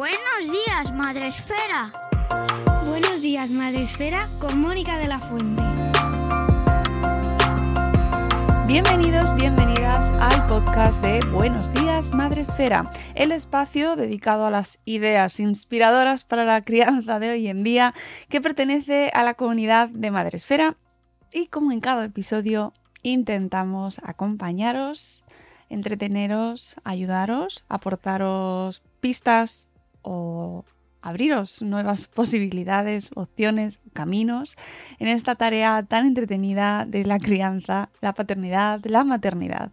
Buenos días, Madre Esfera. Buenos días, Madre Esfera, con Mónica de la Fuente. Bienvenidos, bienvenidas al podcast de Buenos días, Madre Esfera, el espacio dedicado a las ideas inspiradoras para la crianza de hoy en día que pertenece a la comunidad de Madre Esfera y como en cada episodio intentamos acompañaros, entreteneros, ayudaros, aportaros pistas o abriros nuevas posibilidades, opciones, caminos en esta tarea tan entretenida de la crianza, la paternidad, la maternidad,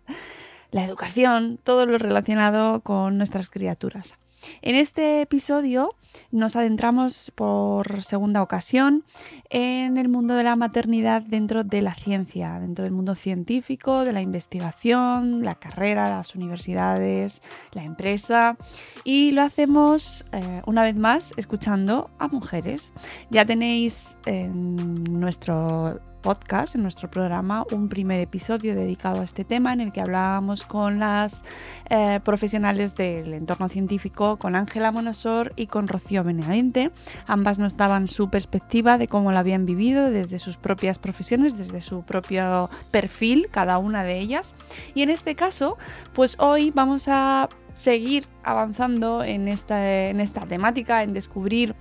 la educación, todo lo relacionado con nuestras criaturas. En este episodio nos adentramos por segunda ocasión en el mundo de la maternidad dentro de la ciencia, dentro del mundo científico, de la investigación, la carrera, las universidades, la empresa y lo hacemos eh, una vez más escuchando a mujeres. Ya tenéis en nuestro podcast, en nuestro programa, un primer episodio dedicado a este tema en el que hablábamos con las eh, profesionales del entorno científico, con Ángela Monasor y con Rocío Benavente. Ambas nos daban su perspectiva de cómo lo habían vivido desde sus propias profesiones, desde su propio perfil, cada una de ellas. Y en este caso, pues hoy vamos a seguir avanzando en esta, en esta temática, en descubrir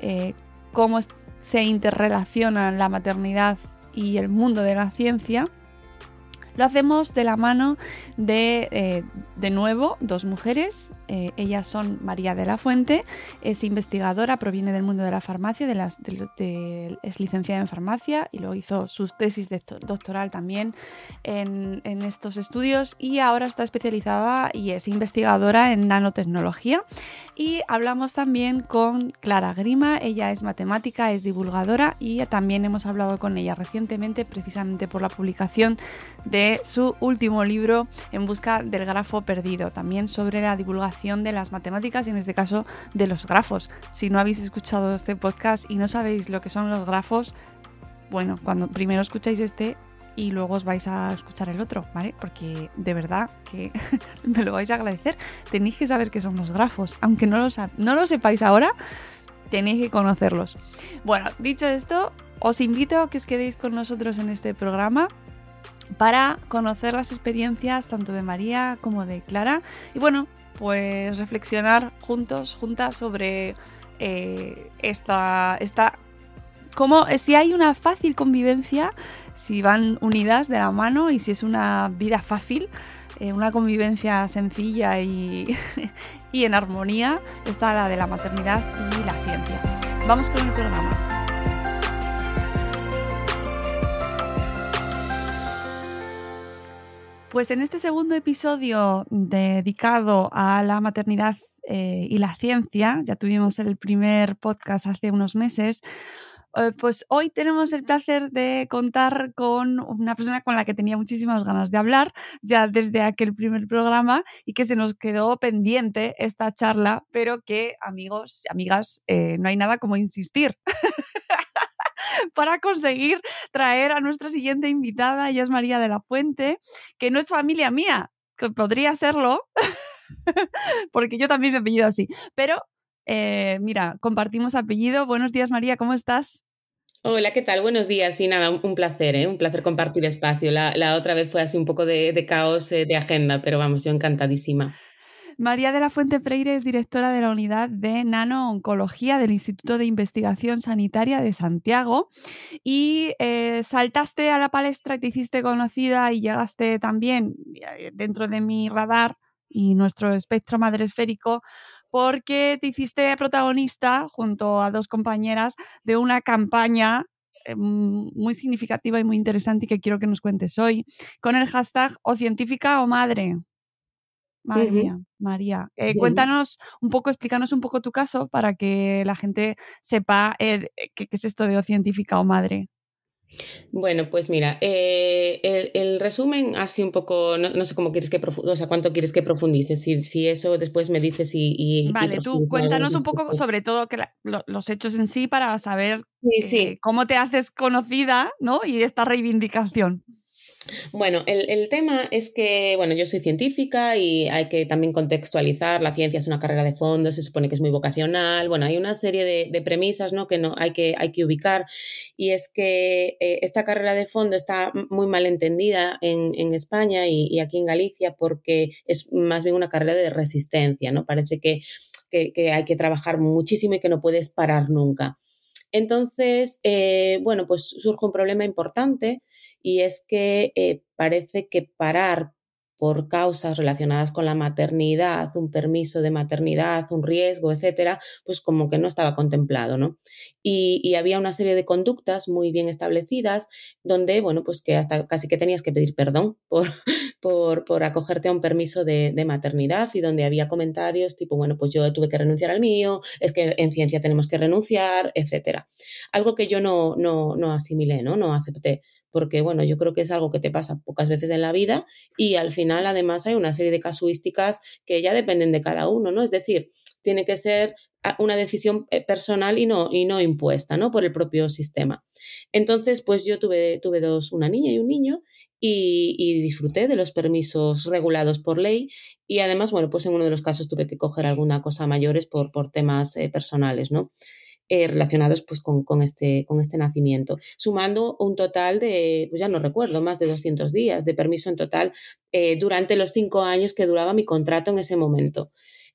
eh, cómo se interrelaciona la maternidad y el mundo de la ciencia, lo hacemos de la mano de, eh, de nuevo, dos mujeres. Eh, ellas son María de la Fuente, es investigadora, proviene del mundo de la farmacia, es licenciada en farmacia y luego hizo sus tesis de doctoral también en, en, estos estudios y ahora está especializada y es investigadora en nanotecnología. Y hablamos también con Clara Grima, ella es matemática, es divulgadora y también hemos hablado con ella recientemente precisamente por la publicación de su último libro En busca del grafo perdido, también sobre la divulgación de las matemáticas y en este caso de los grafos. Si no habéis escuchado este podcast y no sabéis lo que son los grafos, bueno, cuando primero escucháis este y luego os vais a escuchar el otro, ¿vale? Porque de verdad que me lo vais a agradecer. Tenéis que saber qué son los grafos, aunque no lo, no lo sepáis ahora, tenéis que conocerlos. Bueno, dicho esto, os invito a que os quedéis con nosotros en este programa para conocer las experiencias tanto de María como de Clara y bueno, pues reflexionar juntos, juntas sobre eh, esta, esta como si hay una fácil convivencia, si van unidas de la mano y si es una vida fácil, eh, una convivencia sencilla y, y en armonía, está la de la maternidad y la ciencia. Vamos con el programa. Pues en este segundo episodio dedicado a la maternidad eh, y la ciencia, ya tuvimos el primer podcast hace unos meses, Eh, pues hoy tenemos el placer de contar con una persona con la que tenía muchísimas ganas de hablar ya desde aquel primer programa y que se nos quedó pendiente esta charla, pero que amigos, amigas, eh, no hay nada como insistir. para conseguir traer a nuestra siguiente invitada, ella es María de la Fuente, que no es familia mía, que podría serlo, porque yo también me apellido así, pero eh, mira, compartimos apellido. Buenos días, María, ¿cómo estás? Hola, ¿qué tal? Buenos días. Sí, nada, un, placer, ¿eh? un placer compartir espacio. La, otra vez fue así un poco de, caos eh, de agenda, pero vamos, yo encantadísima. María de la Fuente Freire es directora de la unidad de nano-oncología del Instituto de Investigación Sanitaria de Santiago y eh, saltaste a la palestra te hiciste conocida y llegaste también dentro de mi radar y nuestro espectro madresférico porque te hiciste protagonista junto a dos compañeras de una campaña eh, muy significativa y muy interesante y que quiero que nos cuentes hoy, con el hashtag o científica o madre. María, María. Eh, cuéntanos un poco, explícanos un poco tu caso para que la gente sepa eh, qué, es esto de o científica o madre. Bueno, pues mira, eh, el, resumen así un poco, no, sé cómo quieres que o sea, cuánto quieres que profundices, si, si eso después me dices y... vale, tú cuéntanos un poco sobre todo que los hechos en sí para saber eh, cómo te haces conocida, ¿no? Y esta reivindicación. Bueno, el, tema es que, bueno, yo soy científica y hay que también contextualizar, la ciencia es una carrera de fondo, se supone que es muy vocacional, bueno, hay una serie de, premisas, ¿no? Que no, hay, que, hay que ubicar y es que eh, esta carrera de fondo está muy mal entendida en, España y, aquí en Galicia porque es más bien una carrera de resistencia, ¿no? Parece que, que, hay que trabajar muchísimo y que no puedes parar nunca. Entonces, eh, bueno, pues surge un problema importante y es que eh, parece que parar por causas relacionadas con la maternidad, un permiso de maternidad, un riesgo, etcétera, pues como que no estaba contemplado, ¿no? Y, había una serie de conductas muy bien establecidas donde, bueno, pues que hasta casi que tenías que pedir perdón por, por, acogerte a un permiso de, de, maternidad y donde había comentarios tipo, bueno, pues yo tuve que renunciar al mío, es que en ciencia tenemos que renunciar, etcétera. Algo que yo no, no, no asimilé, ¿no? No acepté porque bueno, yo creo que es algo que te pasa pocas veces en la vida y al final además hay una serie de casuísticas que ya dependen de cada uno, ¿no? Es decir, tiene que ser una decisión eh, personal y no, y no impuesta, ¿no? Por el propio sistema. Entonces, pues yo tuve, tuve dos, una niña y un niño, y, disfruté de los permisos regulados por ley y además, bueno, pues en uno de los casos tuve que coger alguna cosa mayores por, por temas eh, personales, ¿no? Eh, relacionados pues con, este, con este nacimiento, sumando un total de, pues ya no recuerdo, más de 200 días de permiso en total eh, durante los cinco años que duraba mi contrato en ese momento.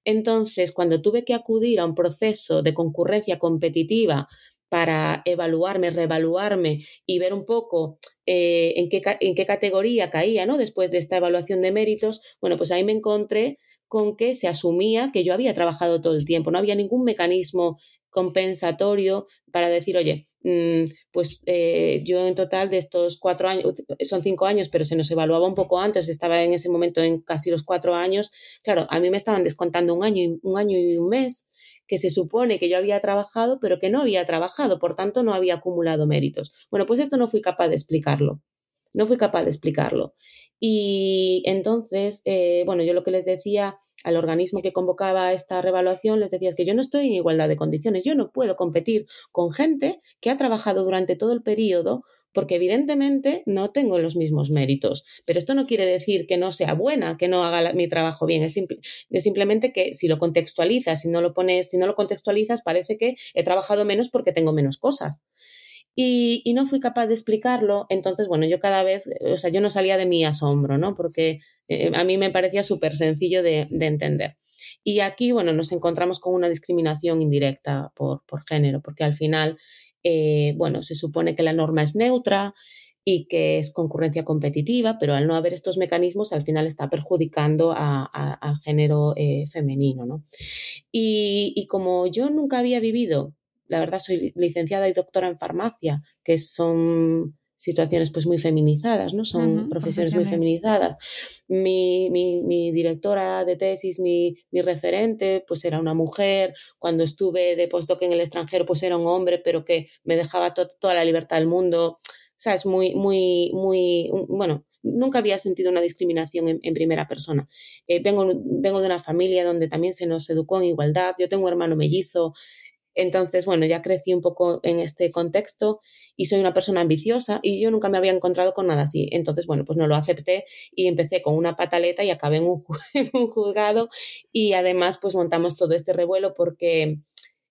Entonces, cuando tuve que acudir a un proceso de concurrencia competitiva para evaluarme, reevaluarme y ver un poco eh, en, qué, en, qué, categoría caía ¿no? después de esta evaluación de méritos, bueno, pues ahí me encontré con que se asumía que yo había trabajado todo el tiempo, no había ningún mecanismo compensatorio para decir, oye, mm, pues eh, yo en total de estos cuatro años, son cinco años, pero se nos evaluaba un poco antes, estaba en ese momento en casi los cuatro años, claro, a mí me estaban descontando un año, un año y un mes que se supone que yo había trabajado, pero que no había trabajado, por tanto no había acumulado méritos. Bueno, pues esto no fui capaz de explicarlo. No fui capaz de explicarlo. Y entonces, eh, bueno, yo lo que les decía al organismo que convocaba esta revaluación, les decía es que yo no estoy en igualdad de condiciones, yo no puedo competir con gente que ha trabajado durante todo el periodo porque evidentemente no tengo los mismos méritos. Pero esto no quiere decir que no sea buena, que no haga mi trabajo bien. Es, es, simplemente que si lo contextualizas, si no lo pones, si no lo contextualizas, parece que he trabajado menos porque tengo menos cosas y, no fui capaz de explicarlo, entonces, bueno, yo cada vez, o sea, yo no salía de mi asombro, ¿no? Porque eh, a mí me parecía súper sencillo de, entender. Y aquí, bueno, nos encontramos con una discriminación indirecta por, género, porque al final, eh, bueno, se supone que la norma es neutra y que es concurrencia competitiva, pero al no haber estos mecanismos, al final está perjudicando al género eh, femenino, ¿no? Y, y como yo nunca había vivido la verdad soy licenciada y doctora en farmacia, que son situaciones pues muy feminizadas, ¿no? Son profesiones, muy feminizadas. Mi, mi, directora de tesis, mi, mi, referente, pues era una mujer. Cuando estuve de postdoc en el extranjero, pues era un hombre, pero que me dejaba toda la libertad del mundo. O sea, es muy, muy, muy, bueno, nunca había sentido una discriminación en, primera persona. Eh, vengo, vengo de una familia donde también se nos educó en igualdad. Yo tengo un hermano mellizo. Entonces, bueno, ya crecí un poco en este contexto y soy una persona ambiciosa y yo nunca me había encontrado con nada así. Entonces, bueno, pues no lo acepté y empecé con una pataleta y acabé en un, juzgado y además pues montamos todo este revuelo porque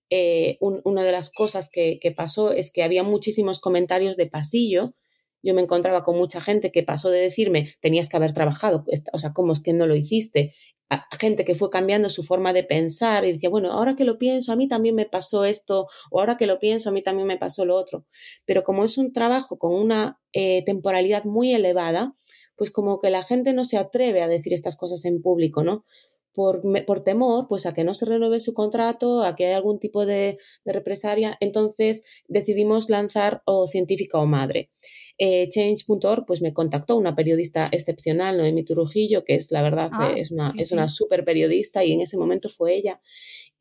eh, una de las cosas que, que pasó es que había muchísimos comentarios de pasillo yo me encontraba con mucha gente que pasó de decirme, tenías que haber trabajado, o sea, ¿cómo es que no lo hiciste? A gente que fue cambiando su forma de pensar y decía, bueno, ahora que lo pienso, a mí también me pasó esto, o ahora que lo pienso, a mí también me pasó lo otro. Pero como es un trabajo con una eh, temporalidad muy elevada, pues como que la gente no se atreve a decir estas cosas en público, ¿no? Por, por, temor pues a que no se renueve su contrato, a que haya algún tipo de, de represalia, entonces decidimos lanzar o científica o madre. Eh, Change.org pues me contactó una periodista excepcional, Noemi Turujillo, que es la verdad, ah, es una, es una súper periodista y en ese momento fue ella.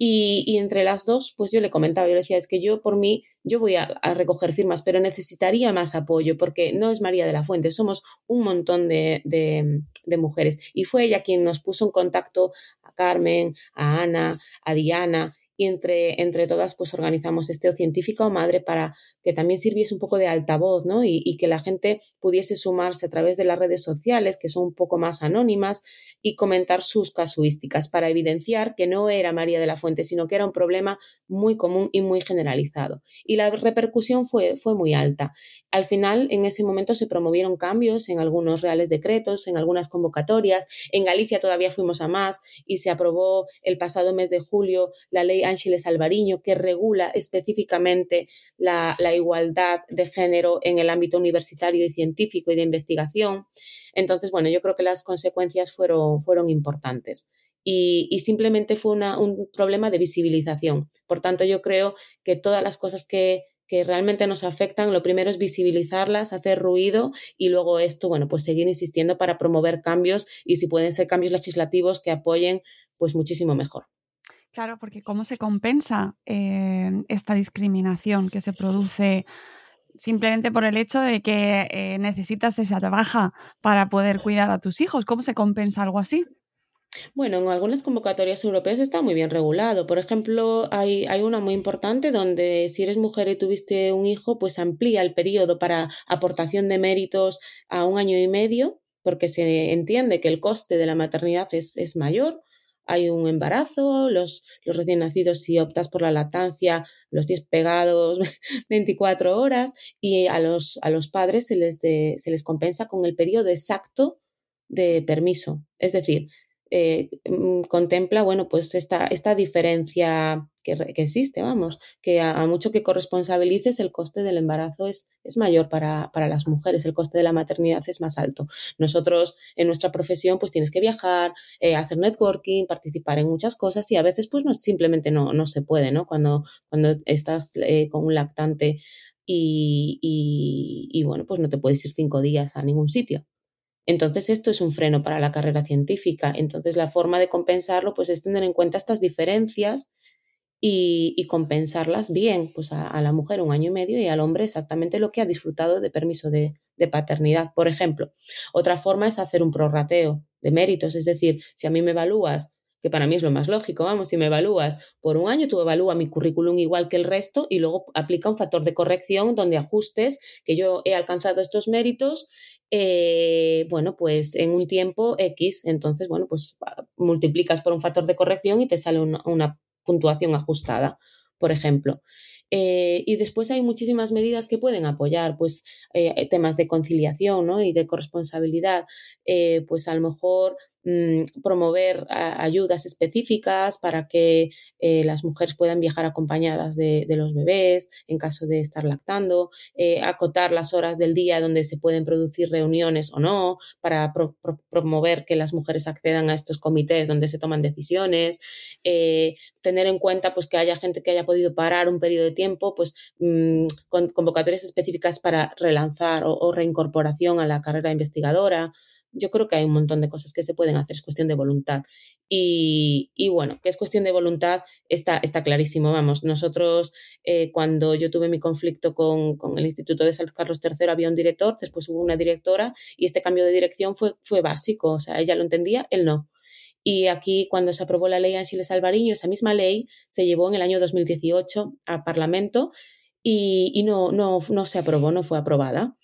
Y, entre las dos, pues yo le comentaba, yo le decía, es que yo por mí, yo voy a, recoger firmas, pero necesitaría más apoyo porque no es María de la Fuente, somos un montón de, de mujeres. Y fue ella quien nos puso en contacto a Carmen, a Ana, a Diana y entre, entre todas pues organizamos este o científica o madre para que también sirviese un poco de altavoz, ¿no? Y, que la gente pudiese sumarse a través de las redes sociales, que son un poco más anónimas, y comentar sus casuísticas para evidenciar que no era María de la Fuente, sino que era un problema muy común y muy generalizado. Y la repercusión fue, fue muy alta. Al final, en ese momento se promovieron cambios en algunos reales decretos, en algunas convocatorias. En Galicia todavía fuimos a más y se aprobó el pasado mes de julio la ley Ángeles Alvariño, que regula específicamente la, la igualdad de género en el ámbito universitario y científico y de investigación. Entonces, bueno, yo creo que las consecuencias fueron, fueron importantes. Y, simplemente fue un problema de visibilización. Por tanto, yo creo que todas las cosas que, que realmente nos afectan, lo primero es visibilizarlas, hacer ruido y luego esto, bueno, pues seguir insistiendo para promover cambios y si pueden ser cambios legislativos que apoyen, pues muchísimo mejor. Claro, porque ¿cómo se compensa eh, esta discriminación que se produce simplemente por el hecho de que eh, necesitas esa baja para poder cuidar a tus hijos? ¿Cómo se compensa algo así? Bueno, en algunas convocatorias europeas está muy bien regulado. Por ejemplo, hay, una muy importante donde si eres mujer y tuviste un hijo, pues amplía el periodo para aportación de méritos a un año y medio, porque se entiende que el coste de la maternidad es mayor hay un embarazo, los, los recién nacidos si optas por la lactancia, los 10 pegados 24 horas y a los, a los padres se les, se les compensa con el periodo exacto de permiso. Es decir, eh, mm, contempla, bueno, pues esta, esta diferencia que, existe, vamos, que a, mucho que corresponsabilices el coste del embarazo es, es mayor para, para, las mujeres, el coste de la maternidad es más alto. Nosotros en nuestra profesión pues tienes que viajar, eh, hacer networking, participar en muchas cosas y a veces pues no, simplemente no, no se puede, ¿no? Cuando, cuando estás eh, con un lactante y, y, y bueno, pues no te puedes ir cinco días a ningún sitio. Entonces esto es un freno para la carrera científica. Entonces la forma de compensarlo pues es tener en cuenta estas diferencias y, compensarlas bien, pues a, la mujer un año y medio y al hombre exactamente lo que ha disfrutado de permiso de, paternidad, por ejemplo. Otra forma es hacer un prorrateo de méritos, es decir, si a mí me evalúas que para mí es lo más lógico, vamos, si me evalúas por un año, tú evalúa mi currículum igual que el resto y luego aplica un factor de corrección donde ajustes que yo he alcanzado estos méritos, eh, bueno, pues en un tiempo X, entonces, bueno, pues multiplicas por un factor de corrección y te sale una, puntuación ajustada, por ejemplo. Eh, y después hay muchísimas medidas que pueden apoyar, pues eh, temas de conciliación ¿no? y de corresponsabilidad, pues a lo mejor mm, promover ayudas específicas para que eh, las mujeres puedan viajar acompañadas de, los bebés en caso de estar lactando, eh, acotar las horas del día donde se pueden producir reuniones o no, para promover que las mujeres accedan a estos comités donde se toman decisiones, eh, tener en cuenta pues, que haya gente que haya podido parar un periodo de tiempo, pues mm, con convocatorias específicas para relanzar o reincorporación a la carrera investigadora yo creo que hay un montón de cosas que se pueden hacer, es cuestión de voluntad. Y, bueno, que es cuestión de voluntad está, está clarísimo. Vamos, nosotros eh, cuando yo tuve mi conflicto con, el Instituto de Salud Carlos III había un director, después hubo una directora y este cambio de dirección fue, fue básico. O sea, ella lo entendía, él no. Y aquí, cuando se aprobó la ley Ángeles Alvariño, esa misma ley se llevó en el año 2018 a Parlamento y, y no, no, no se aprobó, no fue aprobada.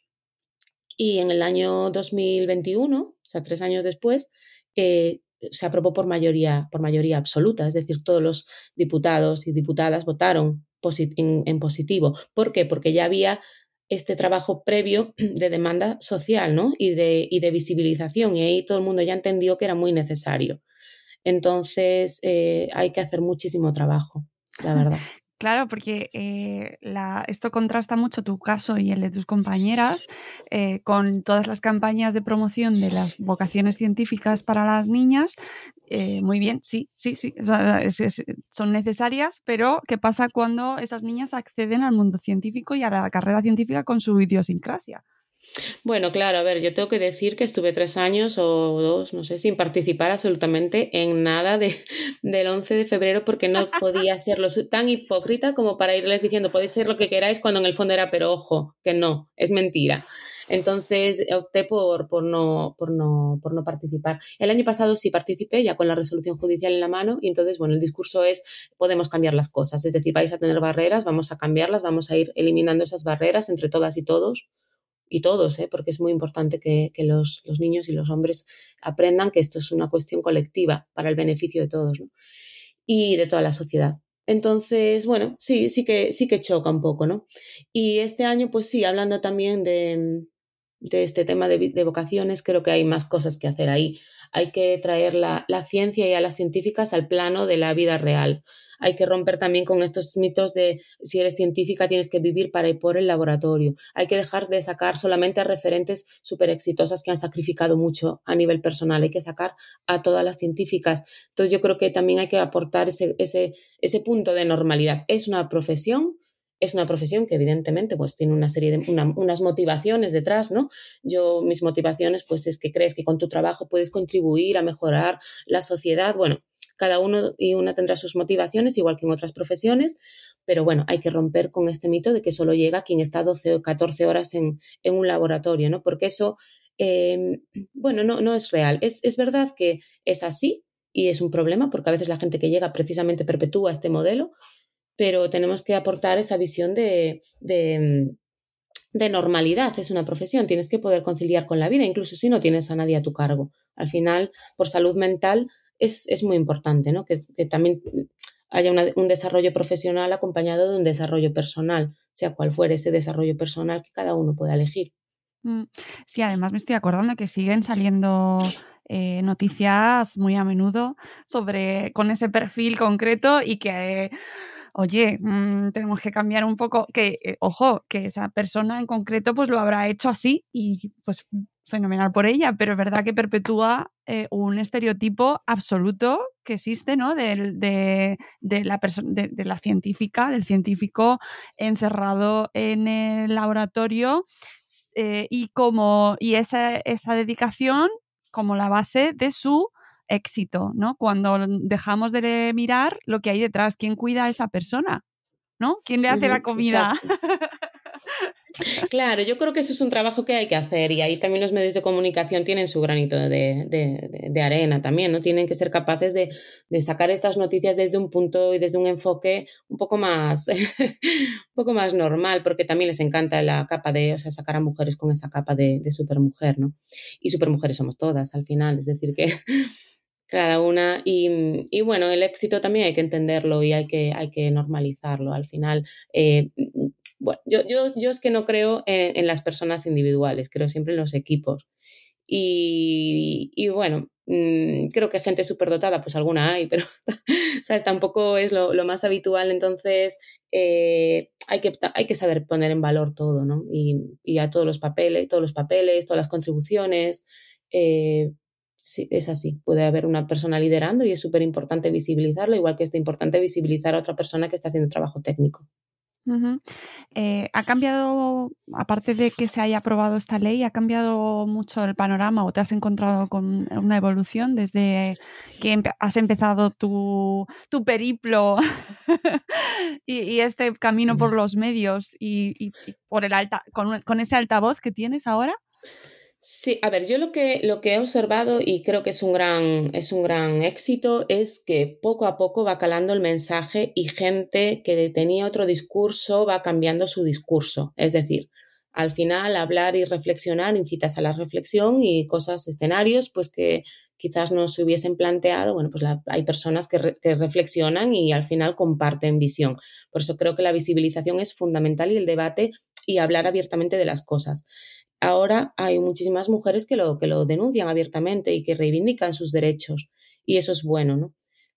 Y en el año 2021, o sea, tres años después, eh, se aprobó por mayoría, por mayoría absoluta, es decir, todos los diputados y diputadas votaron en, positivo. ¿Por qué? Porque ya había este trabajo previo de demanda social ¿no? y, de, y de visibilización y ahí todo el mundo ya entendió que era muy necesario. Entonces eh, hay que hacer muchísimo trabajo, la verdad. Claro, porque eh, esto contrasta mucho tu caso y el de tus compañeras eh, con todas las campañas de promoción de las vocaciones científicas para las niñas. Eh, muy bien, sí, sí, sí, son necesarias, pero ¿qué pasa cuando esas niñas acceden al mundo científico y a la carrera científica con su idiosincrasia? Bueno, claro, a ver, yo tengo que decir que estuve tres años o dos, no sé, sin participar absolutamente en nada de, del 11 de febrero porque no podía serlo tan hipócrita como para irles diciendo podéis ser lo que queráis cuando en el fondo era, pero ojo, que no, es mentira. Entonces opté por, por, no, por, no, por no participar. El año pasado sí participé ya con la resolución judicial en la mano y entonces, bueno, el discurso es podemos cambiar las cosas, es decir, vais a tener barreras, vamos a cambiarlas, vamos a ir eliminando esas barreras entre todas y todos y todos, ¿eh? porque es muy importante que, los, niños y los hombres aprendan que esto es una cuestión colectiva para el beneficio de todos y de toda la sociedad. Entonces, bueno, sí, sí que, sí que choca un poco, ¿no? Y este año, pues sí, hablando también de, este tema de, vocaciones, creo que hay más cosas que hacer ahí. Hay que traer la, la ciencia y a las científicas al plano de la vida real hay que romper también con estos mitos de si eres científica tienes que vivir para ir por el laboratorio. Hay que dejar de sacar solamente a referentes súper exitosas que han sacrificado mucho a nivel personal. Hay que sacar a todas las científicas. Entonces yo creo que también hay que aportar ese, ese, ese punto de normalidad. Es una profesión, es una profesión que evidentemente pues tiene una serie de unas motivaciones detrás, ¿no? Yo mis motivaciones pues es que crees que con tu trabajo puedes contribuir a mejorar la sociedad, bueno, cada uno y una tendrá sus motivaciones, igual que en otras profesiones, pero bueno, hay que romper con este mito de que solo llega quien está 12 o 14 horas en, un laboratorio, ¿no? Porque eso, em, bueno, no, no es real. Es, verdad que es así y es un problema porque a veces la gente que llega precisamente perpetúa este modelo, pero tenemos que aportar esa visión de, de, de, normalidad. Es una profesión, tienes que poder conciliar con la vida, incluso si no tienes a nadie a tu cargo. Al final, por salud mental, es, muy importante, ¿no? Que, también haya un desarrollo profesional acompañado de un desarrollo personal, sea cual fuere ese desarrollo personal que cada uno pueda elegir. Mm, sí, además me estoy acordando que siguen saliendo eh, noticias muy a menudo sobre con ese perfil concreto y que oye, mm, tenemos que cambiar un poco, que, eh, ojo, que esa persona en concreto pues lo habrá hecho así y pues fenomenal por ella, pero es verdad que perpetúa eh, un estereotipo absoluto que existe, ¿no? De, de, la de, de, la científica, del científico encerrado en el laboratorio eh, y como y esa, esa dedicación como la base de su éxito, ¿no? Cuando dejamos de mirar lo que hay detrás, quién cuida a esa persona, ¿no? ¿Quién le hace la comida? Claro, yo creo que eso es un trabajo que hay que hacer y ahí también los medios de comunicación tienen su granito de, arena también, ¿no? Tienen que ser capaces de, sacar estas noticias desde un punto y desde un enfoque un poco más, un poco más normal, porque también les encanta la capa de, o sea, sacar a mujeres con esa capa de, supermujer, ¿no? Y supermujeres somos todas al final, es decir, que cada una y, bueno, el éxito también hay que entenderlo y hay que, hay que normalizarlo. Al final, eh, bueno, yo, yo, es que no creo en, las personas individuales, creo siempre en los equipos. Y, bueno, Mm, creo que gente dotada, pues alguna hay, pero ¿sabes? tampoco es lo, más habitual, entonces eh, hay, que, hay que saber poner en valor todo, ¿no? Y, a todos los papeles, todos los papeles, todas las contribuciones. Eh, sí, es así, puede haber una persona liderando y es súper importante visibilizarlo, igual que es importante visibilizar a otra persona que está haciendo trabajo técnico. Eh, ¿Ha cambiado, aparte de que se haya aprobado esta ley, ha cambiado mucho el panorama o te has encontrado con una evolución desde que has empezado tu, periplo y, este camino por los medios y, por el alta, con ese altavoz que tienes ahora? Sí, a ver, yo lo que, lo que he observado y creo que es un, gran, es un gran éxito es que poco a poco va calando el mensaje y gente que tenía otro discurso va cambiando su discurso. Es decir, al final hablar y reflexionar incitas a la reflexión y cosas, escenarios, pues que quizás no se hubiesen planteado. Bueno, pues hay personas que, que reflexionan y al final comparten visión. Por eso creo que la visibilización es fundamental y el debate y hablar abiertamente de las cosas ahora hay muchísimas mujeres que lo, que lo denuncian abiertamente y que reivindican sus derechos y eso es bueno, ¿no?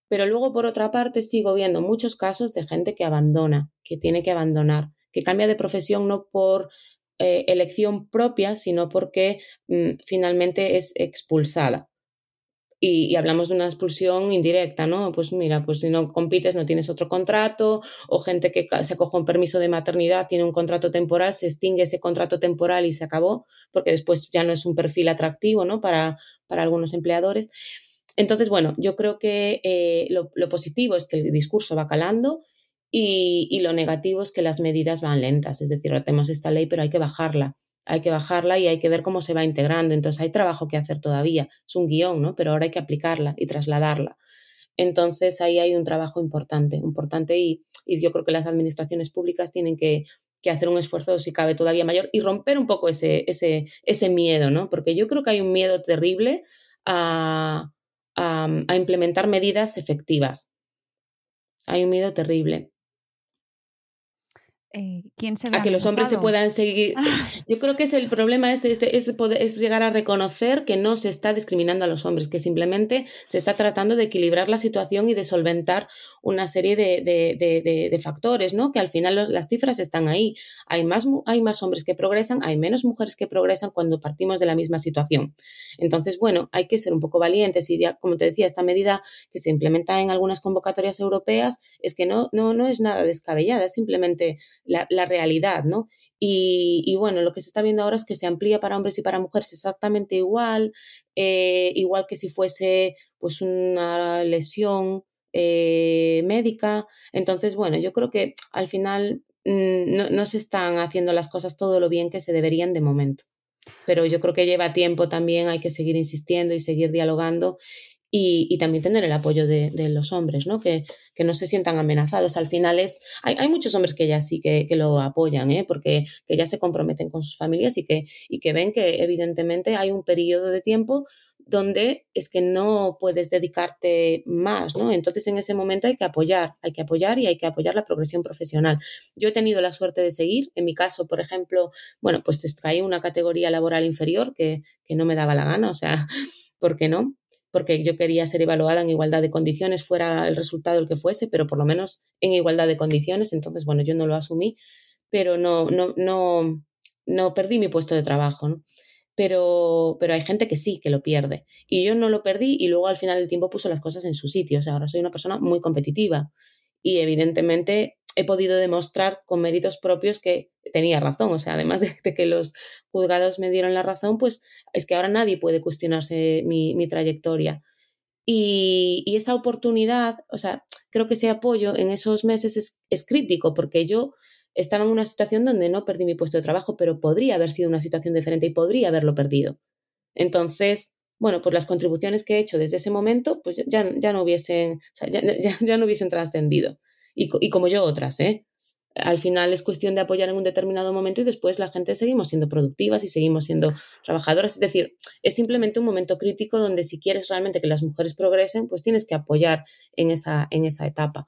Pero luego, por otra parte, sigo viendo muchos casos de gente que abandona, que tiene que abandonar, que cambia de profesión no por eh, elección propia, sino porque mm, finalmente es expulsada y, hablamos de una expulsión indirecta, ¿no? Pues mira, pues si no compites no tienes otro contrato, o gente que se acoge un permiso de maternidad, tiene un contrato temporal, se extingue ese contrato temporal y se acabó, porque después ya no es un perfil atractivo, ¿no? Para, para algunos empleadores. Entonces, bueno, yo creo que eh, lo, positivo es que el discurso va calando y, y, lo negativo es que las medidas van lentas. Es decir, tenemos esta ley, pero hay que bajarla hay que bajarla y hay que ver cómo se va integrando. Entonces hay trabajo que hacer todavía. Es un guion, ¿no? Pero ahora hay que aplicarla y trasladarla. Entonces ahí hay un trabajo importante, importante y, yo creo que las administraciones públicas tienen que, hacer un esfuerzo, si cabe, todavía mayor y romper un poco ese, ese, ese miedo, ¿no? Porque yo creo que hay un miedo terrible a, a implementar medidas efectivas. Hay un miedo terrible. Eh, ¿quién se a que los hombres se puedan seguir. Yo creo que es el problema es, es, es, llegar a reconocer que no se está discriminando a los hombres, que simplemente se está tratando de equilibrar la situación y de solventar una serie de, de, de, factores, ¿no? Que al final las cifras están ahí. Hay más, hay más hombres que progresan, hay menos mujeres que progresan cuando partimos de la misma situación. Entonces, bueno, hay que ser un poco valientes y ya, como te decía, esta medida que se implementa en algunas convocatorias europeas es que no, no, no es nada descabellada, es simplemente la, realidad, ¿no? Y, bueno, lo que se está viendo ahora es que se amplía para hombres y para mujeres exactamente igual, eh, igual que si fuese pues una lesión eh, médica. Entonces, bueno, yo creo que al final mm, no, no, se están haciendo las cosas todo lo bien que se deberían de momento. Pero yo creo que lleva tiempo también, hay que seguir insistiendo y seguir dialogando y, también tener el apoyo de, los hombres, ¿no? Que, que, no se sientan amenazados. Al final es, hay, hay muchos hombres que ya sí que, que, lo apoyan, ¿eh? porque que ya se comprometen con sus familias y que, y que ven que evidentemente hay un periodo de tiempo donde es que no puedes dedicarte más, ¿no? Entonces en ese momento hay que apoyar, hay que apoyar y hay que apoyar la progresión profesional. Yo he tenido la suerte de seguir, en mi caso, por ejemplo, bueno, pues caí una categoría laboral inferior que, que no me daba la gana, o sea, ¿por qué no? Porque yo quería ser evaluada en igualdad de condiciones, fuera el resultado el que fuese, pero por lo menos en igualdad de condiciones. Entonces, bueno, yo no lo asumí, pero no, no, no, no perdí mi puesto de trabajo, ¿no? Pero, pero hay gente que sí, que lo pierde. Y yo no lo perdí y luego al final del tiempo puso las cosas en su sitio. O sea, ahora soy una persona muy competitiva y evidentemente he podido demostrar con méritos propios que tenía razón. O sea, además de, que los juzgados me dieron la razón, pues es que ahora nadie puede cuestionarse mi, trayectoria. Y, esa oportunidad, o sea, creo que ese apoyo en esos meses es, es, crítico porque yo estaba en una situación donde no perdí mi puesto de trabajo, pero podría haber sido una situación diferente y podría haberlo perdido. Entonces, bueno, pues las contribuciones que he hecho desde ese momento, pues ya, ya no hubiesen, ya, ya no hubiesen trascendido y, como yo otras, ¿eh? Al final es cuestión de apoyar en un determinado momento y después la gente seguimos siendo productivas y seguimos siendo trabajadoras. Es decir, es simplemente un momento crítico donde si quieres realmente que las mujeres progresen, pues tienes que apoyar en esa, en esa etapa.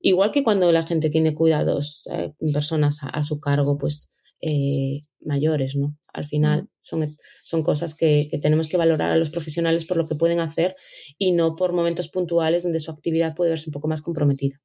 Igual que cuando la gente tiene cuidados, eh, personas a, a, su cargo, pues eh, mayores, ¿no? Al final son, son cosas que, que, tenemos que valorar a los profesionales por lo que pueden hacer y no por momentos puntuales donde su actividad puede verse un poco más comprometida.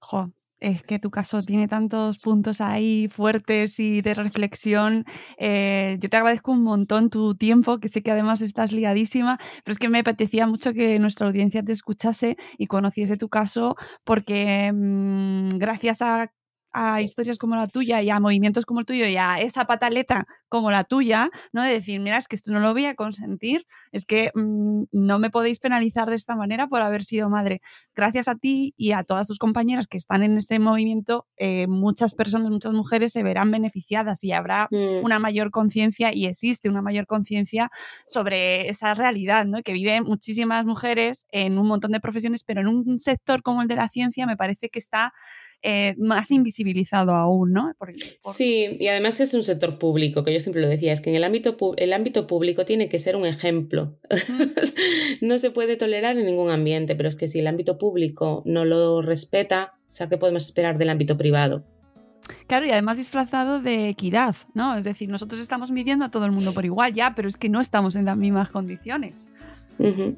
Jo, es que tu caso tiene tantos puntos ahí fuertes y de reflexión. Eh, yo te agradezco un montón tu tiempo, que sé que además estás liadísima, pero es que me apetecía mucho que nuestra audiencia te escuchase y conociese tu caso, porque mmm, gracias a a historias como la tuya y a movimientos como el tuyo y a esa pataleta como la tuya, ¿no? De decir, mira, es que esto no lo voy a consentir, es que mmm, no me podéis penalizar de esta manera por haber sido madre. Gracias a ti y a todas tus compañeras que están en ese movimiento, eh, muchas personas, muchas mujeres se verán beneficiadas y habrá mm. una mayor conciencia y existe una mayor conciencia sobre esa realidad, ¿no? Que viven muchísimas mujeres en un montón de profesiones, pero en un sector como el de la ciencia me parece que está eh, más invisibilizado aún, ¿no? Por, por... Sí, y además es un sector público, que yo siempre lo decía, es que en el ámbito, el ámbito público tiene que ser un ejemplo. no se puede tolerar en ningún ambiente, pero es que si el ámbito público no lo respeta, o sea, ¿qué podemos esperar del ámbito privado? Claro, y además disfrazado de equidad, ¿no? Es decir, nosotros estamos midiendo a todo el mundo por igual ya, pero es que no estamos en las mismas condiciones. Uh -huh.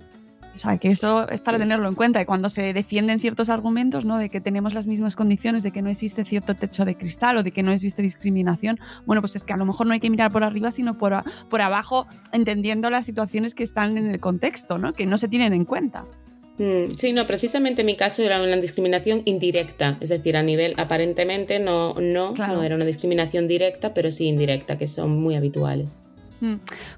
O sea, que eso es para tenerlo en cuenta. Y cuando se defienden ciertos argumentos, ¿no? De que tenemos las mismas condiciones, de que no existe cierto techo de cristal o de que no existe discriminación, bueno, pues es que a lo mejor no hay que mirar por arriba, sino por, a, por abajo, entendiendo las situaciones que están en el contexto, ¿no? Que no se tienen en cuenta. Sí, no, precisamente en mi caso era una discriminación indirecta, es decir, a nivel aparentemente no, no, claro. no era una discriminación directa, pero sí indirecta, que son muy habituales.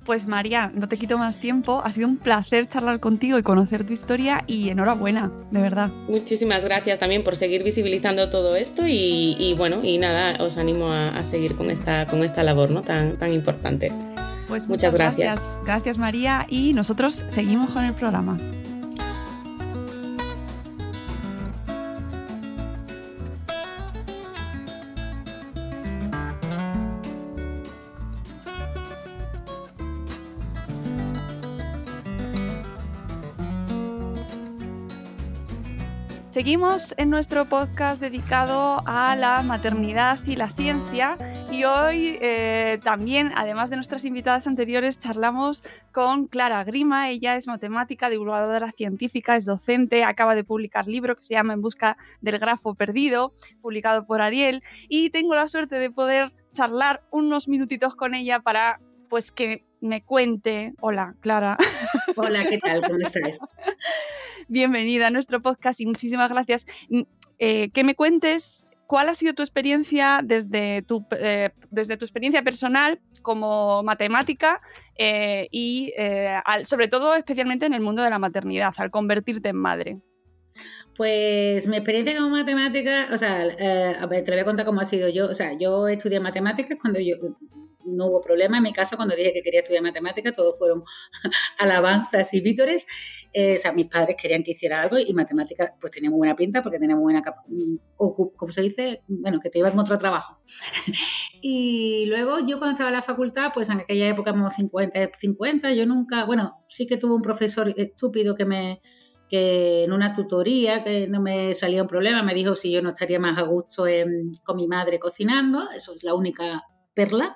Pues María, no te quito más tiempo. Ha sido un placer charlar contigo y conocer tu historia y enhorabuena, de verdad. Muchísimas gracias también por seguir visibilizando todo esto y, y bueno, y nada, os animo a, a, seguir con esta, con esta labor ¿no? tan, tan importante. Pues muchas, muchas gracias. gracias. Gracias María y nosotros seguimos con el programa. Seguimos en nuestro podcast dedicado a la maternidad y la ciencia y hoy eh, también, además de nuestras invitadas anteriores, charlamos con Clara Grima. Ella es matemática, divulgadora científica, es docente, acaba de publicar libro que se llama En busca del grafo perdido, publicado por Ariel y tengo la suerte de poder charlar unos minutitos con ella para pues que me cuente. Hola, Clara. Hola, ¿qué tal? ¿Cómo estás? Bienvenida a nuestro podcast y muchísimas gracias. Eh, que me cuentes cuál ha sido tu experiencia desde tu, eh, desde tu experiencia personal como matemática eh, y eh, al, sobre todo especialmente en el mundo de la maternidad, al convertirte en madre. Pues mi experiencia como matemática, o sea, a ver, te voy a contar cómo ha sido yo. O sea, yo estudié matemáticas cuando yo no hubo problema en mi casa cuando dije que quería estudiar matemáticas, todos fueron alabanzas y vítores. Eh, o sea, mis padres querían que hiciera algo y matemáticas pues tenía muy buena pinta porque tenía muy buena, o como se dice, bueno, que te iba en otro trabajo. y luego yo cuando estaba en la facultad, pues en aquella época como 50, 50, yo nunca, bueno, sí que tuve un profesor estúpido que me que en una tutoría que no me salía un problema, me dijo si yo no estaría más a gusto con mi madre cocinando, eso es la única perla,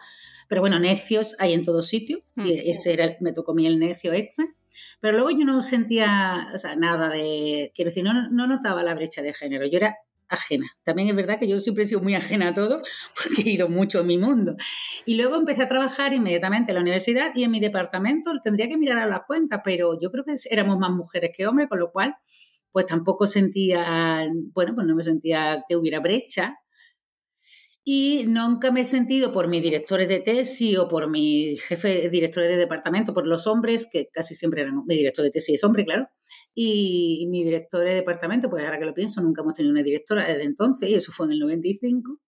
pero bueno, necios hay en todo sitio, y ese era, me tocó a mí el necio este, pero luego yo no sentía o sea, nada de, quiero decir, no, no notaba la brecha de género, yo era ajena. También es verdad que yo siempre he sido muy ajena a todo porque he ido mucho en mi mundo. Y luego empecé a trabajar inmediatamente en la universidad y en mi departamento tendría que mirar a las cuentas, pero yo creo que éramos más mujeres que hombres, con lo cual pues tampoco sentía, bueno, pues no me sentía que hubiera brecha y nunca me he sentido por mis directores de tesis o por mi jefe directores de departamento, por los hombres, que casi siempre eran, mi director de tesis es hombre, claro, y mi director de departamento, pues ahora que lo pienso, nunca hemos tenido una directora desde entonces, y eso fue en el 95,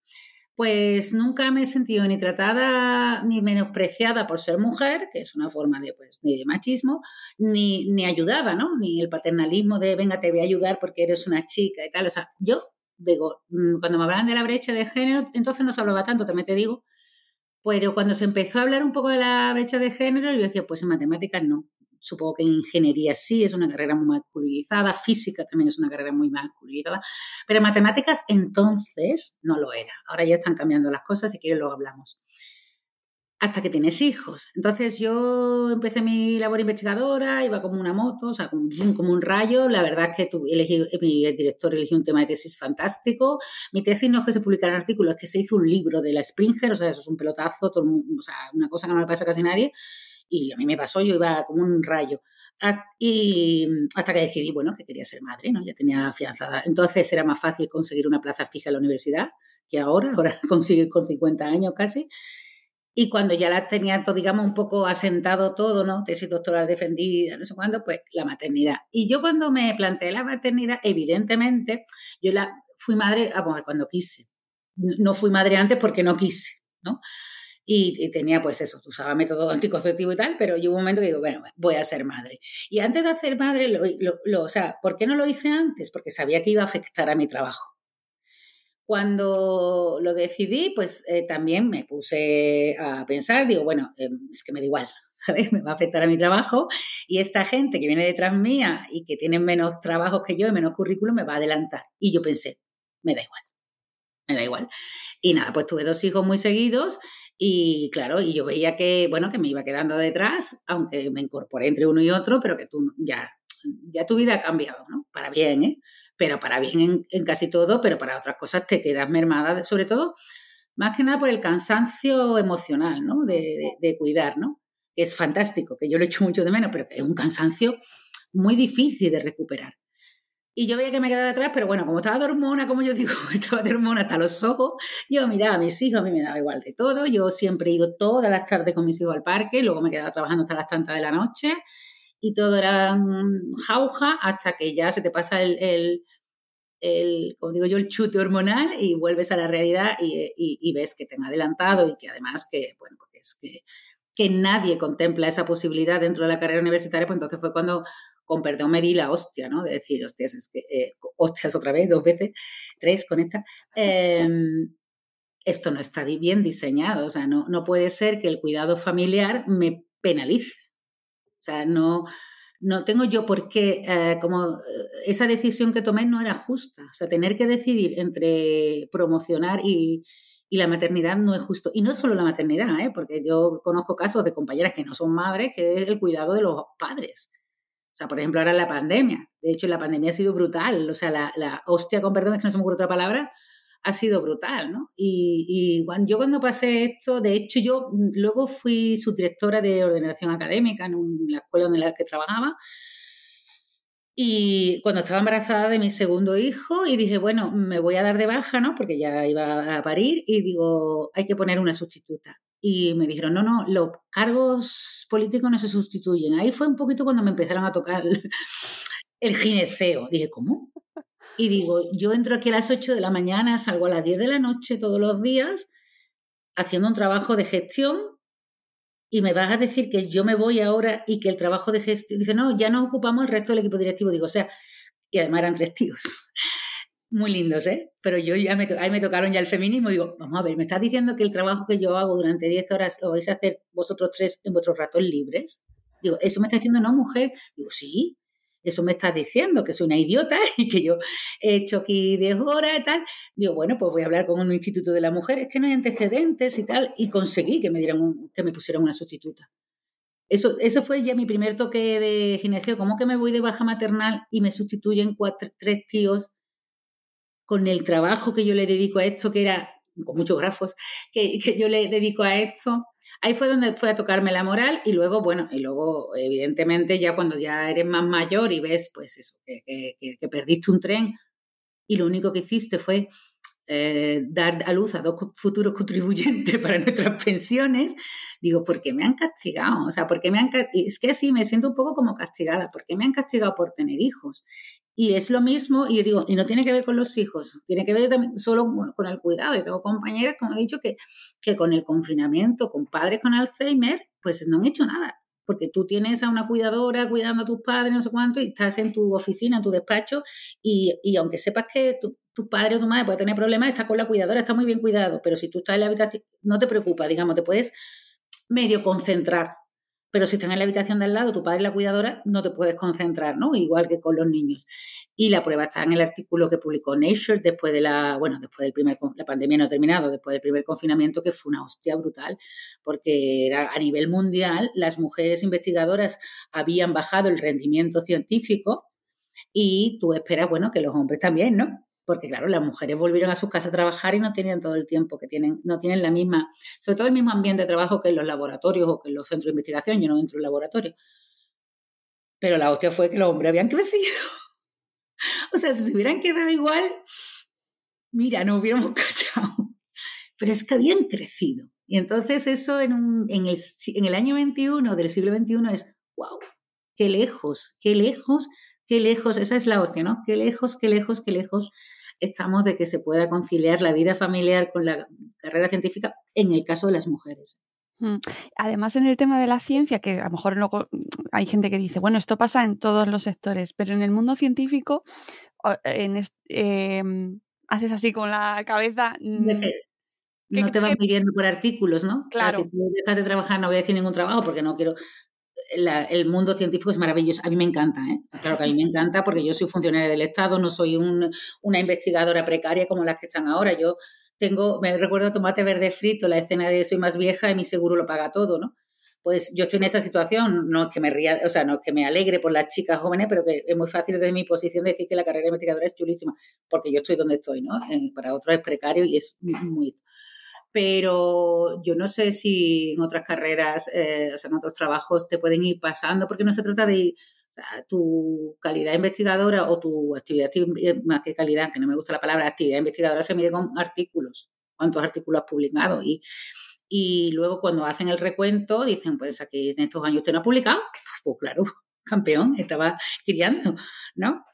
pues nunca me he sentido ni tratada ni menospreciada por ser mujer, que es una forma de, pues, de machismo, ni, ni ayudada, ¿no? Ni el paternalismo de, venga, te voy a ayudar porque eres una chica y tal. O sea, yo digo, mm, cuando me hablaban de la brecha de género, entonces no se hablaba tanto, también te digo, pero cuando se empezó a hablar un poco de la brecha de género, yo decía, pues en matemáticas no. Supongo que en ingeniería sí, es una carrera muy masculinizada, física también es una carrera muy masculinizada, pero en matemáticas entonces no lo era. Ahora ya están cambiando las cosas, si quieres luego hablamos hasta que tienes hijos. Entonces yo empecé mi labor investigadora, iba como una moto, o sea, como, un rayo. La verdad es que elegí, mi director eligió un tema de tesis fantástico. Mi tesis no es que se publicara un artículo, es que se hizo un libro de la Springer, o sea, eso es un pelotazo, o sea, una cosa que no le pasa a casi nadie. Y a mí me pasó, yo iba como un rayo. Y hasta que decidí, bueno, que quería ser madre, ¿no? Ya tenía afianzada. Entonces era más fácil conseguir una plaza fija en la universidad que ahora, ahora consigue con 50 años casi. Y cuando ya la tenía, todo, digamos, un poco asentado todo, ¿no? Tesis doctoral defendida, no sé cuándo, pues la maternidad. Y yo cuando me planteé la maternidad, evidentemente, yo la fui madre ah, cuando quise. No fui madre antes porque no quise, ¿no? Y, tenía, pues eso, usaba método anticonceptivo y tal, pero yo un momento que digo, bueno, voy a ser madre. Y antes de hacer madre, lo, o sea, ¿por qué no lo hice antes? Porque sabía que iba a afectar a mi trabajo. Cuando lo decidí, pues eh, también me puse a pensar, digo, bueno, em, es que me da igual, ¿sabes? Me va a afectar a mi trabajo y esta gente que viene detrás mía y que tiene menos trabajos que yo y menos currículum me va a adelantar. Y yo pensé, me da igual, me da igual. Y nada, pues tuve dos hijos muy seguidos y claro, y yo veía que, bueno, que me iba quedando detrás, aunque me incorporé entre uno y otro, pero que tú ya, ya tu vida ha cambiado, ¿no? Para bien, ¿eh? Pero para bien en, casi todo, pero para otras cosas te quedas mermada, sobre todo, más que nada por el cansancio emocional, ¿no? De, cuidar, ¿no? Que es fantástico, que yo lo echo mucho de menos, pero que es un cansancio muy difícil de recuperar. Y yo veía que me quedaba atrás, pero bueno, como estaba de hormona, como yo digo, estaba de hormona hasta los ojos, yo miraba a mis hijos, a mí me daba igual de todo. Yo siempre he ido todas las tardes con mis hijos al parque, luego me quedaba trabajando hasta las tantas de la noche y todo era jauja hasta que ya se te pasa el, el, como digo yo, el chute hormonal y vuelves a la realidad y, ves que te han adelantado y que además que, bueno, porque es que, que nadie contempla esa posibilidad dentro de la carrera universitaria, pues entonces fue cuando con perdón me di la hostia, ¿no? De decir, hostias, es que, eh, hostias otra vez, dos veces, tres con esta. Em, esto no está bien diseñado, o sea, no, no puede ser que el cuidado familiar me penalice. Sea, no, no tengo yo por qué, eh, como esa decisión que tomé no era justa. O sea, tener que decidir entre promocionar y, la maternidad no es justo. Y no es solo la maternidad, ¿eh? porque yo conozco casos de compañeras que no son madres, que es el cuidado de los padres. O sea, por ejemplo, ahora la pandemia. De hecho, la pandemia ha sido brutal. O sea, la, la hostia, con perdón, es que no se me ocurre otra palabra, ha sido brutal, ¿no? Y, yo cuando pasé esto, de hecho yo luego fui subdirectora de ordenación académica en la escuela en la que trabajaba, y cuando estaba embarazada de mi segundo hijo, y dije, bueno, me voy a dar de baja, ¿no? Porque ya iba a parir, y digo, hay que poner una sustituta. Y me dijeron, no, no, los cargos políticos no se sustituyen. Ahí fue un poquito cuando me empezaron a tocar el gineceo. Dije, ¿cómo? Y digo, yo entro aquí a las 8 de la mañana, salgo a las 10 de la noche todos los días haciendo un trabajo de gestión y me vas a decir que yo me voy ahora y que el trabajo de gestión, dice, no, ya nos ocupamos el resto del equipo directivo. Digo, o sea, y además eran tres tíos. Muy lindos, ¿eh? Pero yo ya me, ahí me tocaron ya el feminismo. Digo, vamos a ver, ¿me estás diciendo que el trabajo que yo hago durante 10 horas lo vais a hacer vosotros tres en vuestros ratos libres? Digo, ¿eso me está diciendo no, mujer? Digo, sí eso me estás diciendo, que soy una idiota y que yo he hecho aquí 10 horas y tal. Digo, bueno, pues voy a hablar con un instituto de la mujer, es que no hay antecedentes y tal, y conseguí que me dieran que me pusieran una sustituta. Eso, eso fue ya mi primer toque de gineceo, ¿cómo que me voy de baja maternal y me sustituyen cuatro, tres tíos con el trabajo que yo le dedico a esto, que era con muchos grafos, que, que yo le dedico a esto, ahí fue donde fue a tocarme la moral y luego, bueno, y luego, evidentemente, ya cuando ya eres más mayor y ves, pues eso, que, que, perdiste un tren y lo único que hiciste fue eh, dar a luz a dos futuros contribuyentes para nuestras pensiones, digo, ¿por qué me han castigado? O sea, ¿por qué me han Es que sí, me siento un poco como castigada, ¿por qué me han castigado por tener hijos? Y es lo mismo, y digo, y no tiene que ver con los hijos, tiene que ver también solo con el cuidado. Y tengo compañeras, como he dicho, que, que con el confinamiento, con padres con Alzheimer, pues no han hecho nada. Porque tú tienes a una cuidadora cuidando a tus padres, no sé cuánto, y estás en tu oficina, en tu despacho, y, y aunque sepas que tu, tu, padre o tu madre puede tener problemas, está con la cuidadora, está muy bien cuidado. Pero si tú estás en la habitación, no te preocupa, digamos, te puedes medio concentrar pero si están en la habitación de al lado, tu padre y la cuidadora, no te puedes concentrar, ¿no? Igual que con los niños. Y la prueba está en el artículo que publicó Nature después de la, bueno, después del primer, la pandemia no ha terminado, después del primer confinamiento, que fue una hostia brutal, porque era a nivel mundial, las mujeres investigadoras habían bajado el rendimiento científico y tú esperas, bueno, que los hombres también, ¿no? Porque claro, las mujeres volvieron a sus casas a trabajar y no tenían todo el tiempo que tienen, no tienen la misma, sobre todo el mismo ambiente de trabajo que en los laboratorios o que en los centros de investigación, yo no entro en laboratorio. Pero la hostia fue que los hombres habían crecido. o sea, si se hubieran quedado igual, mira, no hubiéramos callado. Pero es que habían crecido. Y entonces eso en, un, en, el, en el año 21 del siglo XXI es, wow, qué lejos, qué lejos, qué lejos, esa es la hostia, ¿no? Qué lejos, qué lejos, qué lejos estamos de que se pueda conciliar la vida familiar con la carrera científica en el caso de las mujeres. Mm. Además, en el tema de la ciencia, que a lo mejor hay gente que dice, bueno, esto pasa en todos los sectores, pero en el mundo científico, en em, haces así con la cabeza. Mm, no te van pidiendo por artículos, ¿no? Claro. si tú dejas de trabajar, no voy a decir ningún trabajo porque no quiero. El mundo científico es maravilloso. A mí me encanta, ¿eh? Claro que a mí me encanta porque yo soy funcionaria del Estado, no soy una investigadora precaria como las que están ahora. Yo tengo, me recuerdo tomate verde frito, la escena de soy más vieja y mi seguro lo paga todo, ¿no? Pues yo estoy en esa situación, no es que me ría, o sea, no que me alegre por las chicas jóvenes, pero que es muy fácil desde mi posición decir que la carrera de investigadora es chulísima, porque yo estoy donde estoy, ¿no? Eh, para otros es precario y es muy... Pero yo no sé si en otras carreras, eh, o sea, en otros trabajos te pueden ir pasando, porque no se trata de ir o sea, tu calidad investigadora o tu actividad, eh, más que calidad, que no me gusta la palabra actividad investigadora, se mide con artículos, cuántos artículos has publicado. Y, y luego cuando hacen el recuento, dicen, pues aquí en estos años usted no ha publicado. Pues claro, campeón, estaba criando, ¿no?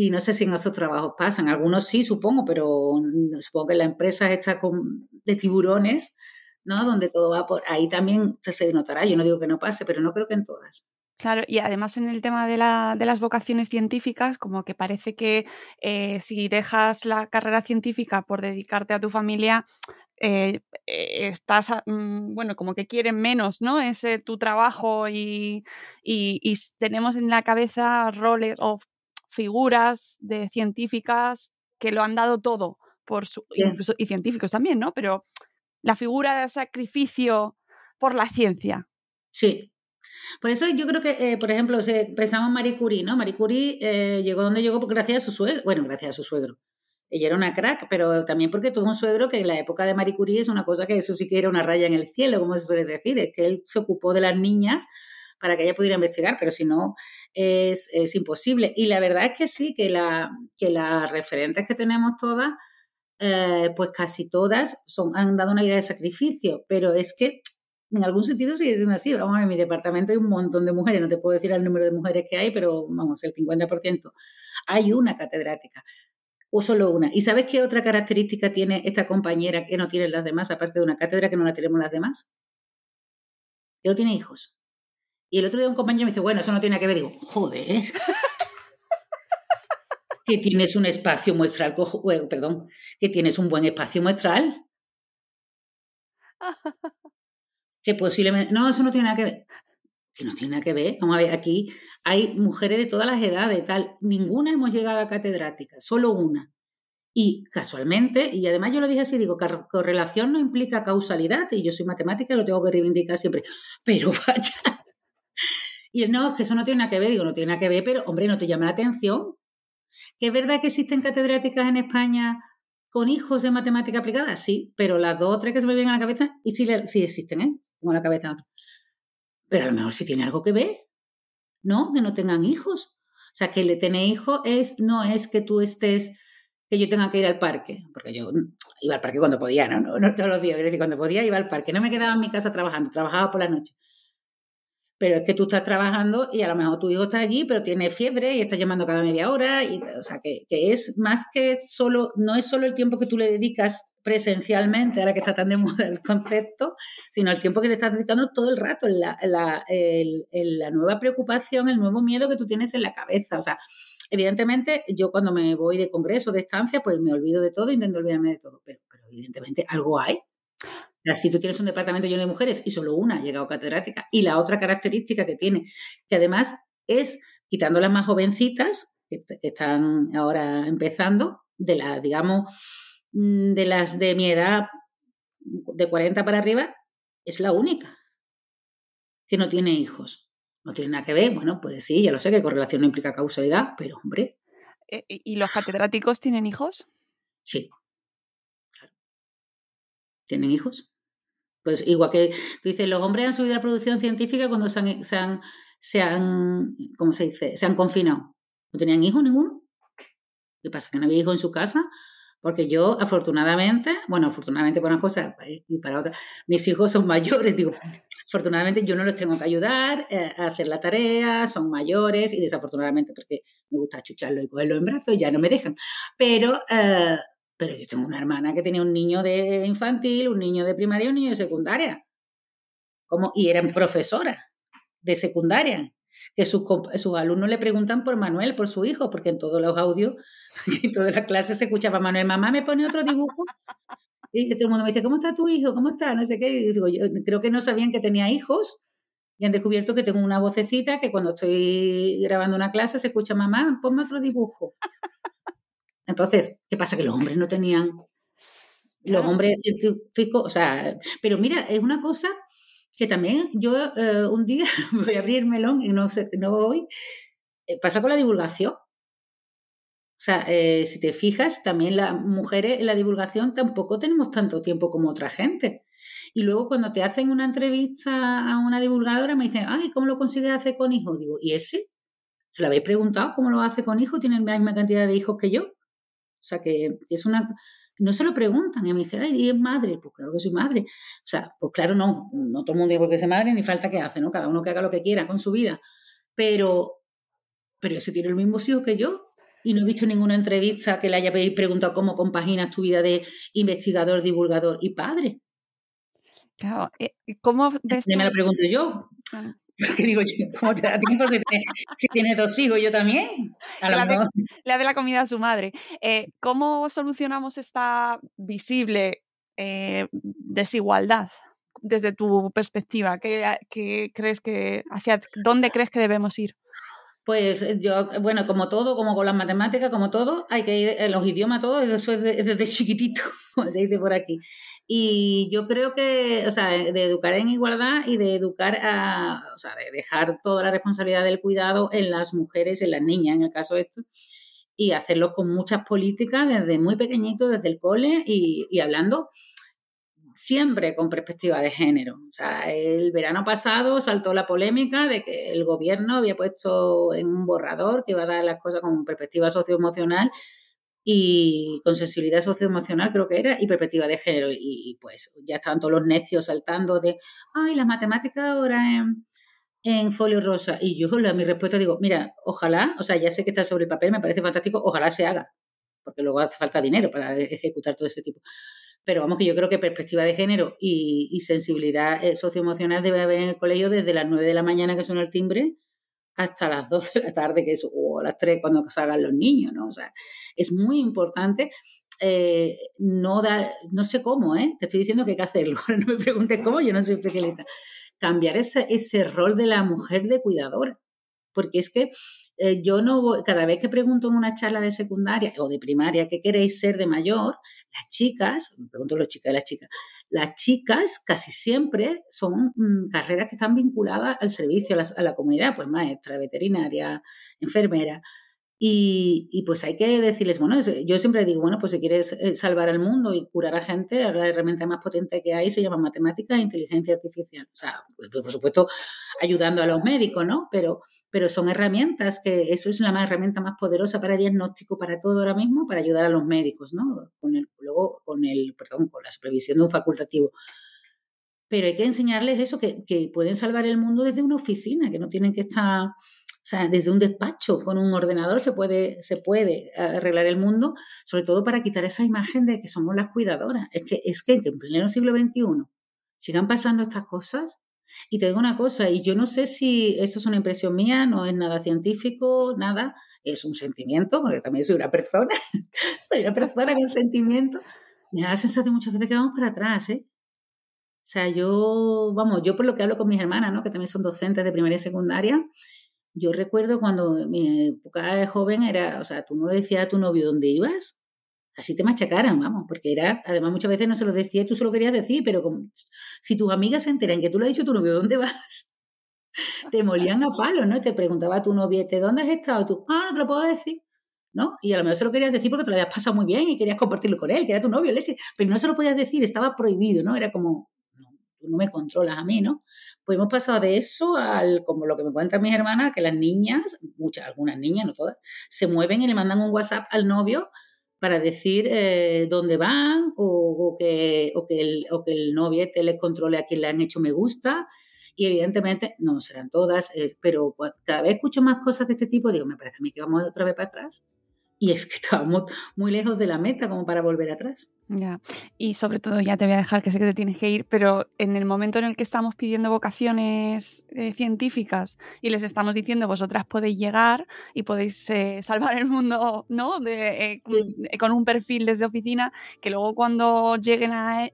Y no sé si en esos trabajos pasan. Algunos sí, supongo, pero supongo que la empresa está con, de tiburones, ¿no? Donde todo va por ahí también se notará. Yo no digo que no pase, pero no creo que en todas. Claro, y además en el tema de, la, de las vocaciones científicas, como que parece que eh, si dejas la carrera científica por dedicarte a tu familia, eh, estás, mm, bueno, como que quieren menos, ¿no? Ese tu trabajo y, y, tenemos en la cabeza roles o figuras de científicas que lo han dado todo, por su, incluso, y científicos también, ¿no? Pero la figura de sacrificio por la ciencia. Sí, por eso yo creo que, eh, por ejemplo, pensamos en Marie Curie, ¿no? Marie Curie eh, llegó donde llegó gracias a su suegro, bueno, gracias a su suegro. Ella era una crack, pero también porque tuvo un suegro que en la época de Marie Curie es una cosa que eso sí que era una raya en el cielo, como se suele decir, es que él se ocupó de las niñas para que ella pudiera investigar, pero si no es, es imposible. Y la verdad es que sí, que, la, que las referentes que tenemos todas, eh, pues casi todas son, han dado una idea de sacrificio, pero es que en algún sentido sigue siendo así. Vamos a ver, en mi departamento hay un montón de mujeres, no te puedo decir el número de mujeres que hay, pero vamos, el 50%. Hay una catedrática, o solo una. ¿Y sabes qué otra característica tiene esta compañera que no tienen las demás, aparte de una cátedra que no la tenemos las demás? Que no tiene hijos. Y el otro día un compañero me dice, bueno, eso no tiene que ver. Digo, joder. que tienes un espacio muestral, perdón, que tienes un buen espacio muestral. que posiblemente, no, eso no tiene nada que ver. Que no tiene nada que ver. Vamos a ver, aquí hay mujeres de todas las edades, tal. Ninguna hemos llegado a catedrática, solo una. Y casualmente, y además yo lo dije así, digo, correlación no implica causalidad, y yo soy matemática y lo tengo que reivindicar siempre. Pero vaya. Y no, es que eso no tiene nada que ver. Digo, no tiene nada que ver, pero hombre, ¿no te llama la atención? Que es verdad que existen catedráticas en España con hijos de matemática aplicada? Sí, pero las dos o tres que se me vienen a la cabeza, y sí, sí existen, ¿eh? Tengo en la cabeza. Pero a lo mejor sí tiene algo que ver, ¿no? Que no tengan hijos. O sea, que le tener hijos es, no es que tú estés, que yo tenga que ir al parque, porque yo iba al parque cuando podía, no, no, no todos los días, pero cuando podía iba al parque, no me quedaba en mi casa trabajando, trabajaba por la noche. Pero es que tú estás trabajando y a lo mejor tu hijo está allí, pero tiene fiebre y estás llamando cada media hora. Y, o sea, que, que es más que solo, no es solo el tiempo que tú le dedicas presencialmente, ahora que está tan de moda el concepto, sino el tiempo que le estás dedicando todo el rato, la, la, la nueva preocupación, el nuevo miedo que tú tienes en la cabeza. O sea, evidentemente, yo cuando me voy de congreso, de estancia, pues me olvido de todo, intento olvidarme de todo, pero, pero evidentemente algo hay si tú tienes un departamento lleno de mujeres y solo una ha llegado catedrática, y la otra característica que tiene, que además es, quitando las más jovencitas, que, están ahora empezando, de las, digamos, mm, de las de mi edad, de 40 para arriba, es la única que no tiene hijos. No tiene nada que ver, bueno, pues sí, ya lo sé que correlación no implica causalidad, pero hombre. Eh, ¿Y los catedráticos tienen hijos? Sí. ¿Tienen hijos? Pues igual que tú dices, los hombres han subido la producción científica cuando se han, se han, ¿cómo se dice? Se han confinado. ¿No tenían hijos ninguno? ¿Qué pasa? ¿Que no había hijos en su casa? Porque yo, afortunadamente, bueno, afortunadamente para una cosa y para otra, mis hijos son mayores, digo, afortunadamente yo no los tengo que ayudar eh, a hacer la tarea, son mayores y desafortunadamente porque me gusta chucharlo y cogerlo en brazos, ya no me dejan. Pero, eh, pero yo tengo una hermana que tenía un niño de infantil, un niño de primaria y un niño de secundaria. Como, y eran profesora de secundaria. Que sus, sus alumnos le preguntan por Manuel, por su hijo, porque en todos los audios y toda la clase se escuchaba Manuel, mamá me pone otro dibujo. Y todo el mundo me dice, ¿cómo está tu hijo? ¿Cómo está? No sé qué. Y digo, yo creo que no sabían que tenía hijos y han descubierto que tengo una vocecita que cuando estoy grabando una clase se escucha, mamá, ponme otro dibujo. Entonces, ¿qué pasa? Que los hombres no tenían, los hombres científicos, o sea, pero mira, es una cosa que también yo eh, un día voy a abrir melón y no, sé, no voy, eh, pasa con la divulgación. O sea, eh, si te fijas, también las mujeres en la divulgación tampoco tenemos tanto tiempo como otra gente. Y luego cuando te hacen una entrevista a una divulgadora me dicen, ay, ¿cómo lo consigues hacer con hijos? Digo, ¿y ese? ¿Se lo habéis preguntado cómo lo hace con hijos? ¿Tiene la misma cantidad de hijos que yo? O sea, que es una... No se lo preguntan y me dice, ay, ¿y es madre? Pues claro que soy madre. O sea, pues claro, no, no todo el mundo tiene por qué ser madre, ni falta que hace, ¿no? Cada uno que haga lo que quiera con su vida. Pero, pero ese tiene el mismo hijo que yo. Y no he visto ninguna entrevista que le haya preguntado cómo compaginas tu vida de investigador, divulgador y padre. Claro, eh, ¿cómo ves Me lo pregunto yo. Ah. Porque digo, ¿cómo te da tiempo si tienes, dos hijos? Yo también. la, de, la, comida a su madre. Eh, ¿Cómo solucionamos esta visible eh, desigualdad desde tu perspectiva? ¿Qué, crees que, hacia dónde crees que debemos ir? Pues yo, bueno, como todo, como con las matemáticas, como todo, hay que ir en los idiomas, todo, eso es desde chiquitito, como se dice por aquí. Y yo creo que, o sea, de educar en igualdad y de educar a, o sea, de dejar toda la responsabilidad del cuidado en las mujeres, en las niñas, en el caso de esto, y hacerlo con muchas políticas desde muy pequeñito, desde el cole y, y hablando siempre con perspectiva de género. O sea, el verano pasado saltó la polémica de que el gobierno había puesto en un borrador que iba a dar las cosas con perspectiva socioemocional y con sensibilidad socioemocional creo que era y perspectiva de género. Y, pues ya estaban todos los necios saltando de ay la matemática ahora en, en folio rosa y yo la, mi respuesta digo mira ojalá o sea ya sé que está sobre el papel me parece fantástico ojalá se haga porque luego hace falta dinero para ejecutar todo ese tipo pero vamos que yo creo que perspectiva de género y, sensibilidad eh, socioemocional debe haber en el colegio desde las 9 de la mañana que suena el timbre hasta las 12 de la tarde, que es, o las 3 cuando salgan los niños, ¿no? O sea, es muy importante eh, no dar, no sé cómo, ¿eh? Te estoy diciendo que hay que hacerlo, no me preguntes cómo, yo no soy especialista. Cambiar ese, ese rol de la mujer de cuidadora, porque es que eh, yo no voy, cada vez que pregunto en una charla de secundaria o de primaria qué queréis ser de mayor, las chicas, me pregunto los chicas y las chicas, las chicas casi siempre son mm, carreras que están vinculadas al servicio, a la, comunidad, pues maestra, veterinaria, enfermera. Y, pues hay que decirles, bueno, yo siempre digo, bueno, pues si quieres eh, salvar al mundo y curar a gente, la herramienta más potente que hay se llama matemática e inteligencia artificial. O sea, pues, por supuesto, ayudando a los médicos, ¿no? Pero, pero son herramientas que eso es la más herramienta más poderosa para diagnóstico, para todo ahora mismo, para ayudar a los médicos, ¿no? Con el, luego, con el, perdón, con la supervisión de un facultativo. Pero hay que enseñarles eso, que, que pueden salvar el mundo desde una oficina, que no tienen que estar o sea, desde un despacho con un ordenador se puede, se puede arreglar el mundo, sobre todo para quitar esa imagen de que somos las cuidadoras. Es que, es que en pleno siglo XXI sigan pasando estas cosas. Y te digo una cosa, y yo no sé si esto es una impresión mía, no es nada científico, nada, es un sentimiento, porque también soy una persona, soy una persona con sentimiento. Me da la sensación muchas veces que vamos para atrás, ¿eh? O sea, yo, vamos, yo por lo que hablo con mis hermanas, ¿no? Que también son docentes de primaria y secundaria, yo recuerdo cuando mi época de joven era, o sea, tú no le decías a tu novio dónde ibas, así te machacaran, vamos, porque era, además muchas veces no se lo decía, tú se lo querías decir, pero como, si tus amigas se enteran que tú le has dicho a tu novio dónde vas, te molían a palos, ¿no? Te preguntaba a tu novio, ¿dónde has estado? Tú, ah, no te lo puedo decir. ¿no? Y a lo mejor se lo querías decir porque te lo habías pasado muy bien y querías compartirlo con él, que era tu novio, leche, pero no se lo podías decir, estaba prohibido, ¿no? Era como, no, tú no me controlas a mí, ¿no? pues hemos pasado de eso al, como lo que me cuentan mis hermanas, que las niñas, muchas, algunas niñas, no todas, se mueven y le mandan un WhatsApp al novio para decir eh, dónde van o, que, o, que el, o que el novio les controle a quien le han hecho me gusta. Y evidentemente, no serán todas, pero cada vez escucho más cosas de este tipo, digo, me parece a mí que vamos otra vez para atrás y es que estábamos muy lejos de la meta como para volver atrás. Ya, y sobre todo ya te voy a dejar que sé que te tienes que ir, pero en el momento en el que estamos pidiendo vocaciones eh, científicas y les estamos diciendo vosotras podéis llegar y podéis eh, salvar el mundo, ¿no? De, eh, con un perfil desde oficina, que luego cuando lleguen a,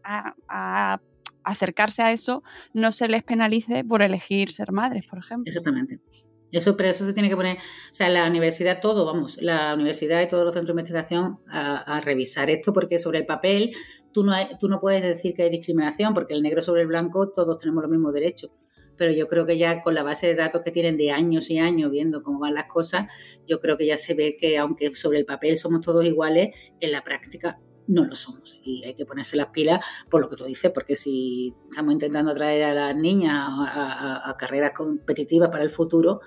a acercarse a eso no se les penalice por elegir ser madres, por ejemplo. Exactamente. Eso, pero eso se tiene que poner, o sea, la universidad, todo, vamos, la universidad y todos los centros de investigación a, revisar esto, porque sobre el papel tú no, tú no puedes decir que hay discriminación, porque el negro sobre el blanco todos tenemos los mismos derechos. Pero yo creo que ya con la base de datos que tienen de años y años viendo cómo van las cosas, yo creo que ya se ve que aunque sobre el papel somos todos iguales, en la práctica no lo somos. Y hay que ponerse las pilas por lo que tú dices, porque si estamos intentando atraer a las niñas a carreras competitivas para el futuro,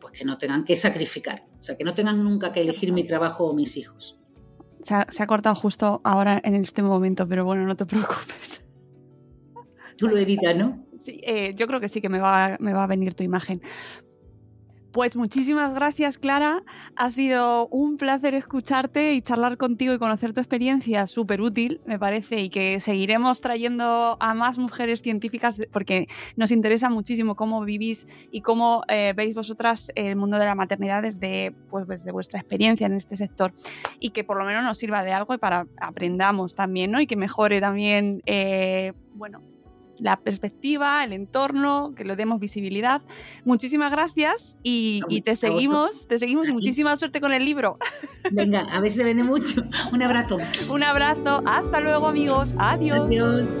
pues que no tengan que sacrificar, o sea, que no tengan nunca que elegir mi trabajo o mis hijos. Se ha, cortado justo ahora en este momento, pero bueno, no te preocupes. Tú lo evitas, ¿no? Sí, eh, yo creo que sí que me va, me va a venir tu imagen. Pues muchísimas gracias, Clara. Ha sido un placer escucharte y charlar contigo y conocer tu experiencia, súper útil, me parece, y que seguiremos trayendo a más mujeres científicas porque nos interesa muchísimo cómo vivís y cómo eh, veis vosotras el mundo de la maternidad desde, pues, desde vuestra experiencia en este sector y que por lo menos nos sirva de algo y para aprendamos también, ¿no? Y que mejore también, eh, bueno, la perspectiva, el entorno, que le demos visibilidad. Muchísimas gracias y, te seguimos, te seguimos y muchísima suerte con el libro. Venga, a ver si se vende mucho. Un abrazo. Un abrazo. Hasta luego, amigos. Adiós. Adiós.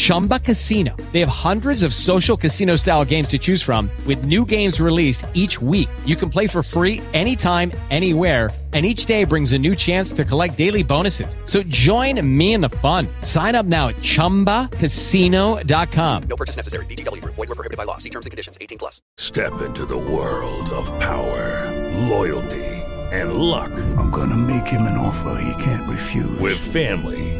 Chumba Casino. They have hundreds of social casino style games to choose from with new games released each week. You can play for free anytime, anywhere and each day brings a new chance to collect daily bonuses. So join me in the fun. Sign up now at ChumbaCasino.com. No purchase necessary. VGW. Void were prohibited by law. See terms and conditions. 18 plus. Step into the world of power, loyalty and luck. I'm gonna make him an offer he can't refuse. With family,